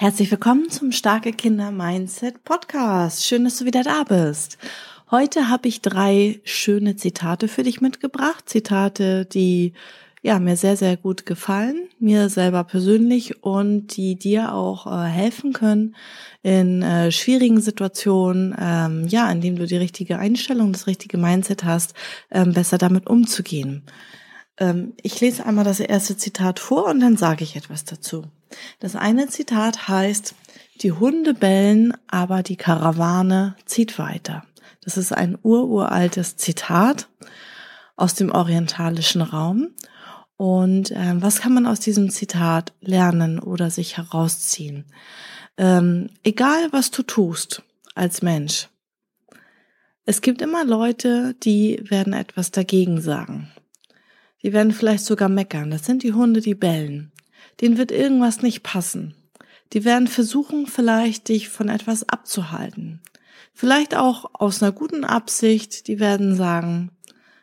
Herzlich willkommen zum Starke Kinder Mindset Podcast. Schön, dass du wieder da bist. Heute habe ich drei schöne Zitate für dich mitgebracht. Zitate, die ja mir sehr, sehr gut gefallen, mir selber persönlich und die dir auch äh, helfen können in äh, schwierigen Situationen, ähm, ja, indem du die richtige Einstellung, das richtige Mindset hast, ähm, besser damit umzugehen. Ähm, ich lese einmal das erste Zitat vor und dann sage ich etwas dazu. Das eine Zitat heißt, die Hunde bellen, aber die Karawane zieht weiter. Das ist ein ururaltes Zitat aus dem orientalischen Raum. Und ähm, was kann man aus diesem Zitat lernen oder sich herausziehen? Ähm, egal, was du tust als Mensch, es gibt immer Leute, die werden etwas dagegen sagen. Die werden vielleicht sogar meckern. Das sind die Hunde, die bellen denen wird irgendwas nicht passen. Die werden versuchen, vielleicht dich von etwas abzuhalten. Vielleicht auch aus einer guten Absicht, die werden sagen,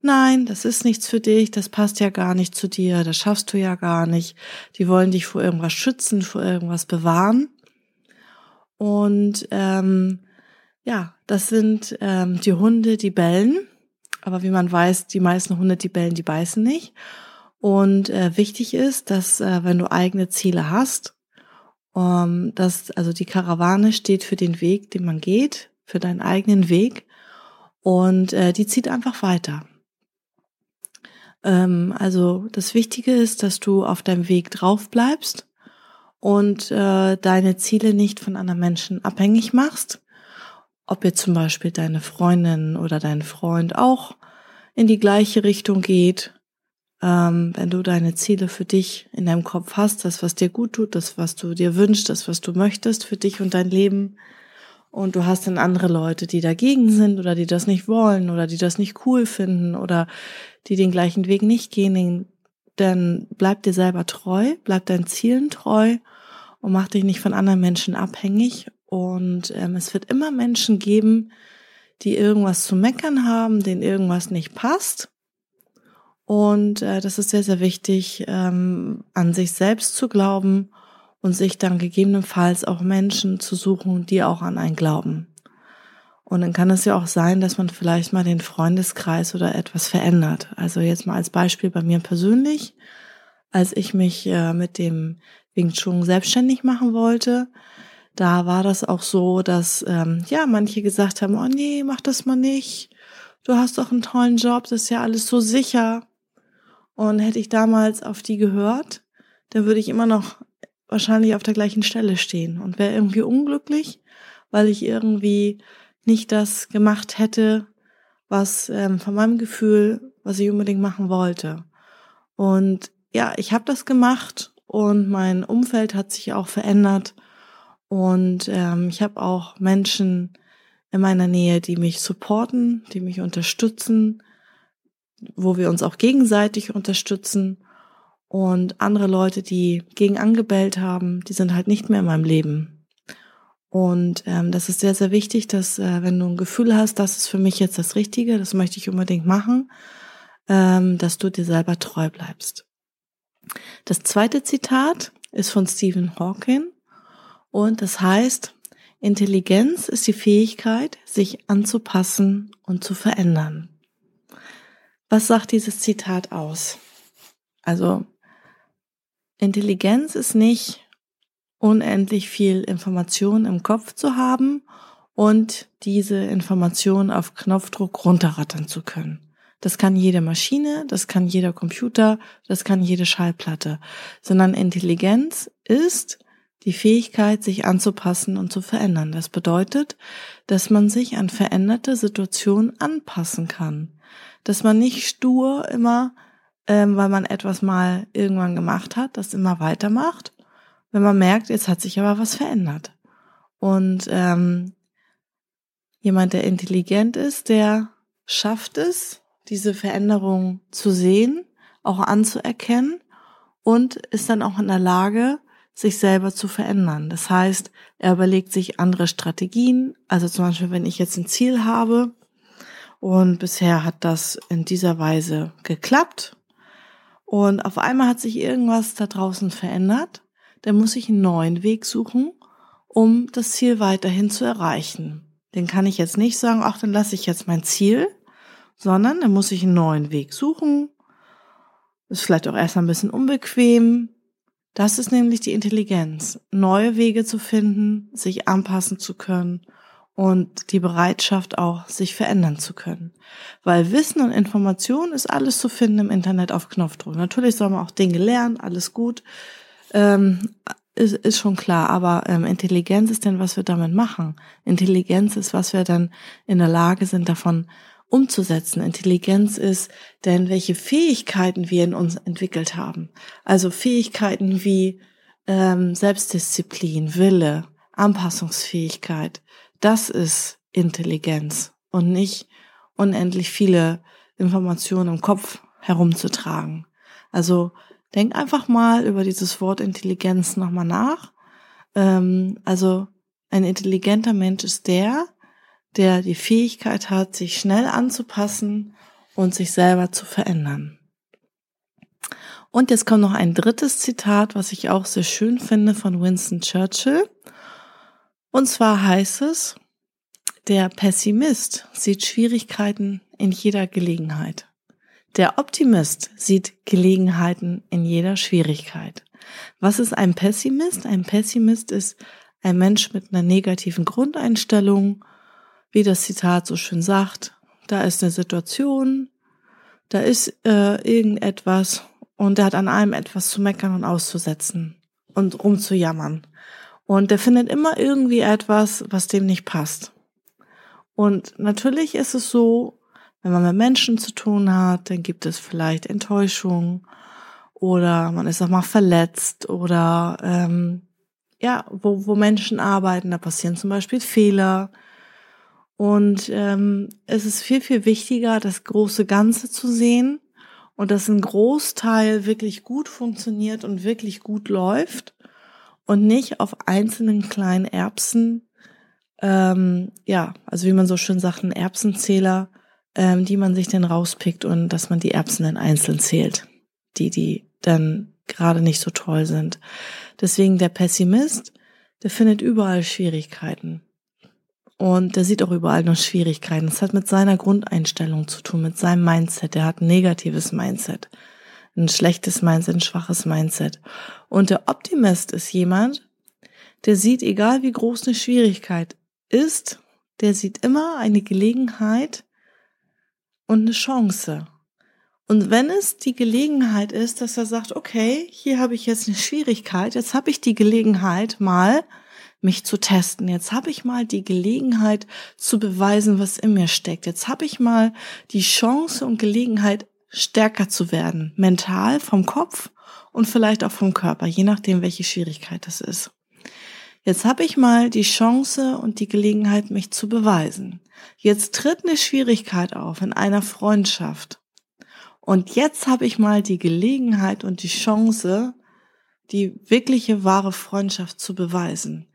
nein, das ist nichts für dich, das passt ja gar nicht zu dir, das schaffst du ja gar nicht. Die wollen dich vor irgendwas schützen, vor irgendwas bewahren. Und ähm, ja, das sind ähm, die Hunde, die bellen. Aber wie man weiß, die meisten Hunde, die bellen, die beißen nicht. Und äh, wichtig ist, dass äh, wenn du eigene Ziele hast, ähm, dass also die Karawane steht für den Weg, den man geht, für deinen eigenen Weg und äh, die zieht einfach weiter. Ähm, also das Wichtige ist, dass du auf deinem Weg drauf bleibst und äh, deine Ziele nicht von anderen Menschen abhängig machst. Ob jetzt zum Beispiel deine Freundin oder dein Freund auch in die gleiche Richtung geht ähm, wenn du deine Ziele für dich in deinem Kopf hast, das, was dir gut tut, das, was du dir wünschst, das, was du möchtest für dich und dein Leben, und du hast dann andere Leute, die dagegen sind oder die das nicht wollen oder die das nicht cool finden oder die den gleichen Weg nicht gehen, dann bleib dir selber treu, bleib deinen Zielen treu und mach dich nicht von anderen Menschen abhängig. Und ähm, es wird immer Menschen geben, die irgendwas zu meckern haben, denen irgendwas nicht passt. Und äh, das ist sehr, sehr wichtig, ähm, an sich selbst zu glauben und sich dann gegebenenfalls auch Menschen zu suchen, die auch an einen glauben. Und dann kann es ja auch sein, dass man vielleicht mal den Freundeskreis oder etwas verändert. Also jetzt mal als Beispiel bei mir persönlich, als ich mich äh, mit dem Wing Chun selbstständig machen wollte, da war das auch so, dass ähm, ja manche gesagt haben, oh nee, mach das mal nicht. Du hast doch einen tollen Job, das ist ja alles so sicher. Und hätte ich damals auf die gehört, dann würde ich immer noch wahrscheinlich auf der gleichen Stelle stehen und wäre irgendwie unglücklich, weil ich irgendwie nicht das gemacht hätte, was ähm, von meinem Gefühl, was ich unbedingt machen wollte. Und ja, ich habe das gemacht und mein Umfeld hat sich auch verändert und ähm, ich habe auch Menschen in meiner Nähe, die mich supporten, die mich unterstützen, wo wir uns auch gegenseitig unterstützen. Und andere Leute, die gegen angebellt haben, die sind halt nicht mehr in meinem Leben. Und ähm, das ist sehr, sehr wichtig, dass äh, wenn du ein Gefühl hast, das ist für mich jetzt das Richtige, das möchte ich unbedingt machen, ähm, dass du dir selber treu bleibst. Das zweite Zitat ist von Stephen Hawking und das heißt, Intelligenz ist die Fähigkeit, sich anzupassen und zu verändern. Was sagt dieses Zitat aus? Also, Intelligenz ist nicht unendlich viel Information im Kopf zu haben und diese Information auf Knopfdruck runterrattern zu können. Das kann jede Maschine, das kann jeder Computer, das kann jede Schallplatte, sondern Intelligenz ist die Fähigkeit, sich anzupassen und zu verändern. Das bedeutet, dass man sich an veränderte Situationen anpassen kann dass man nicht stur immer, ähm, weil man etwas mal irgendwann gemacht hat, das immer weitermacht, wenn man merkt, jetzt hat sich aber was verändert. Und ähm, jemand, der intelligent ist, der schafft es, diese Veränderung zu sehen, auch anzuerkennen und ist dann auch in der Lage, sich selber zu verändern. Das heißt, er überlegt sich andere Strategien. Also zum Beispiel, wenn ich jetzt ein Ziel habe und bisher hat das in dieser Weise geklappt und auf einmal hat sich irgendwas da draußen verändert, dann muss ich einen neuen Weg suchen, um das Ziel weiterhin zu erreichen. Den kann ich jetzt nicht sagen, ach, dann lasse ich jetzt mein Ziel, sondern dann muss ich einen neuen Weg suchen. Ist vielleicht auch erst ein bisschen unbequem. Das ist nämlich die Intelligenz, neue Wege zu finden, sich anpassen zu können und die Bereitschaft auch, sich verändern zu können. Weil Wissen und Information ist alles zu finden im Internet auf Knopfdruck. Natürlich soll man auch Dinge lernen, alles gut. Ähm, ist, ist schon klar, aber ähm, Intelligenz ist denn, was wir damit machen. Intelligenz ist, was wir dann in der Lage sind, davon umzusetzen. Intelligenz ist denn, welche Fähigkeiten wir in uns entwickelt haben. Also Fähigkeiten wie ähm, Selbstdisziplin, Wille, Anpassungsfähigkeit. Das ist Intelligenz und nicht unendlich viele Informationen im Kopf herumzutragen. Also denk einfach mal über dieses Wort Intelligenz nochmal nach. Ähm, also ein intelligenter Mensch ist der, der die Fähigkeit hat, sich schnell anzupassen und sich selber zu verändern. Und jetzt kommt noch ein drittes Zitat, was ich auch sehr schön finde von Winston Churchill. Und zwar heißt es, der Pessimist sieht Schwierigkeiten in jeder Gelegenheit. Der Optimist sieht Gelegenheiten in jeder Schwierigkeit. Was ist ein Pessimist? Ein Pessimist ist ein Mensch mit einer negativen Grundeinstellung wie das Zitat so schön sagt, da ist eine Situation, da ist äh, irgendetwas und der hat an allem etwas zu meckern und auszusetzen und rumzujammern. Und der findet immer irgendwie etwas, was dem nicht passt. Und natürlich ist es so, wenn man mit Menschen zu tun hat, dann gibt es vielleicht Enttäuschung oder man ist auch mal verletzt oder ähm, ja, wo, wo Menschen arbeiten, da passieren zum Beispiel Fehler und ähm, es ist viel, viel wichtiger, das große Ganze zu sehen und dass ein Großteil wirklich gut funktioniert und wirklich gut läuft und nicht auf einzelnen kleinen Erbsen, ähm, ja, also wie man so schön sagt, ein Erbsenzähler, ähm, die man sich dann rauspickt und dass man die Erbsen dann einzeln zählt, die, die dann gerade nicht so toll sind. Deswegen der Pessimist, der findet überall Schwierigkeiten. Und der sieht auch überall noch Schwierigkeiten. Das hat mit seiner Grundeinstellung zu tun, mit seinem Mindset. Der hat ein negatives Mindset, ein schlechtes Mindset, ein schwaches Mindset. Und der Optimist ist jemand, der sieht, egal wie groß eine Schwierigkeit ist, der sieht immer eine Gelegenheit und eine Chance. Und wenn es die Gelegenheit ist, dass er sagt, okay, hier habe ich jetzt eine Schwierigkeit, jetzt habe ich die Gelegenheit mal mich zu testen. Jetzt habe ich mal die Gelegenheit zu beweisen, was in mir steckt. Jetzt habe ich mal die Chance und Gelegenheit, stärker zu werden. Mental, vom Kopf und vielleicht auch vom Körper, je nachdem, welche Schwierigkeit das ist. Jetzt habe ich mal die Chance und die Gelegenheit, mich zu beweisen. Jetzt tritt eine Schwierigkeit auf in einer Freundschaft. Und jetzt habe ich mal die Gelegenheit und die Chance, die wirkliche wahre Freundschaft zu beweisen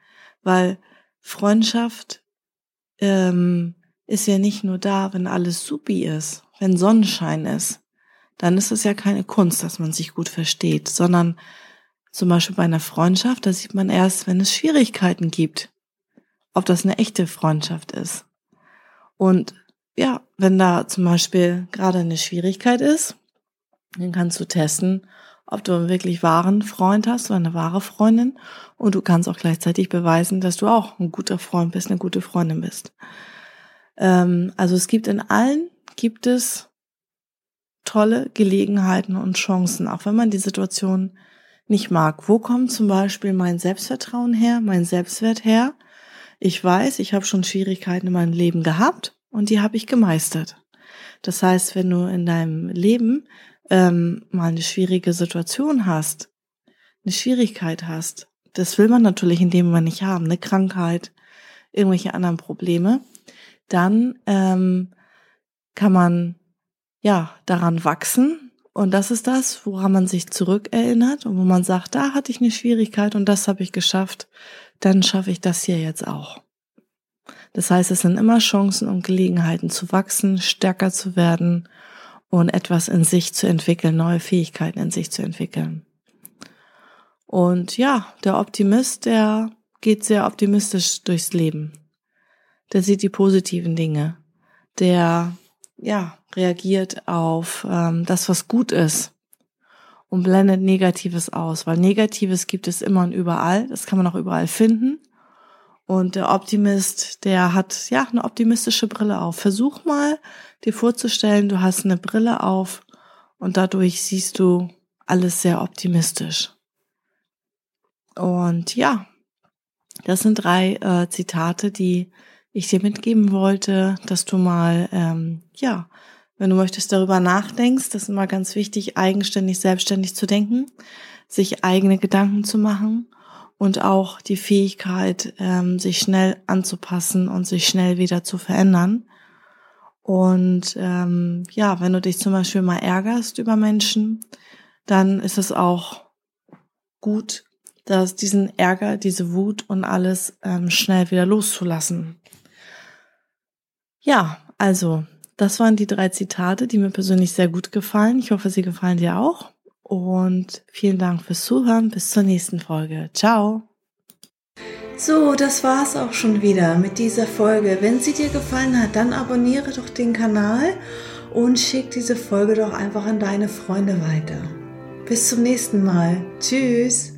weil Freundschaft ähm, ist ja nicht nur da, wenn alles supi ist, wenn Sonnenschein ist. Dann ist es ja keine Kunst, dass man sich gut versteht, sondern zum Beispiel bei einer Freundschaft, da sieht man erst, wenn es Schwierigkeiten gibt, ob das eine echte Freundschaft ist. Und ja, wenn da zum Beispiel gerade eine Schwierigkeit ist, dann kannst du testen, ob du einen wirklich wahren Freund hast oder eine wahre Freundin. Und du kannst auch gleichzeitig beweisen, dass du auch ein guter Freund bist, eine gute Freundin bist. Ähm, also es gibt in allen, gibt es tolle Gelegenheiten und Chancen, auch wenn man die Situation nicht mag. Wo kommt zum Beispiel mein Selbstvertrauen her, mein Selbstwert her? Ich weiß, ich habe schon Schwierigkeiten in meinem Leben gehabt und die habe ich gemeistert. Das heißt, wenn du in deinem Leben ähm, mal eine schwierige Situation hast, eine Schwierigkeit hast, das will man natürlich in dem Moment nicht haben, eine Krankheit, irgendwelche anderen Probleme, dann ähm, kann man ja daran wachsen. Und das ist das, woran man sich zurückerinnert und wo man sagt, da hatte ich eine Schwierigkeit und das habe ich geschafft, dann schaffe ich das hier jetzt auch. Das heißt, es sind immer Chancen und Gelegenheiten zu wachsen, stärker zu werden und etwas in sich zu entwickeln, neue Fähigkeiten in sich zu entwickeln. Und ja, der Optimist, der geht sehr optimistisch durchs Leben. Der sieht die positiven Dinge. Der, ja, reagiert auf ähm, das, was gut ist und blendet Negatives aus, weil Negatives gibt es immer und überall. Das kann man auch überall finden. Und der Optimist, der hat ja eine optimistische Brille auf. Versuch mal, dir vorzustellen, du hast eine Brille auf und dadurch siehst du alles sehr optimistisch. Und ja, das sind drei äh, Zitate, die ich dir mitgeben wollte, dass du mal, ähm, ja, wenn du möchtest, darüber nachdenkst. Das ist immer ganz wichtig, eigenständig, selbstständig zu denken, sich eigene Gedanken zu machen und auch die Fähigkeit, ähm, sich schnell anzupassen und sich schnell wieder zu verändern. Und ähm, ja, wenn du dich zum Beispiel mal ärgerst über Menschen, dann ist es auch gut, dass diesen Ärger, diese Wut und alles ähm, schnell wieder loszulassen. Ja, also das waren die drei Zitate, die mir persönlich sehr gut gefallen. Ich hoffe, sie gefallen dir auch. Und vielen Dank fürs Zuhören. Bis zur nächsten Folge. Ciao. So, das war's auch schon wieder mit dieser Folge. Wenn sie dir gefallen hat, dann abonniere doch den Kanal und schick diese Folge doch einfach an deine Freunde weiter. Bis zum nächsten Mal. Tschüss.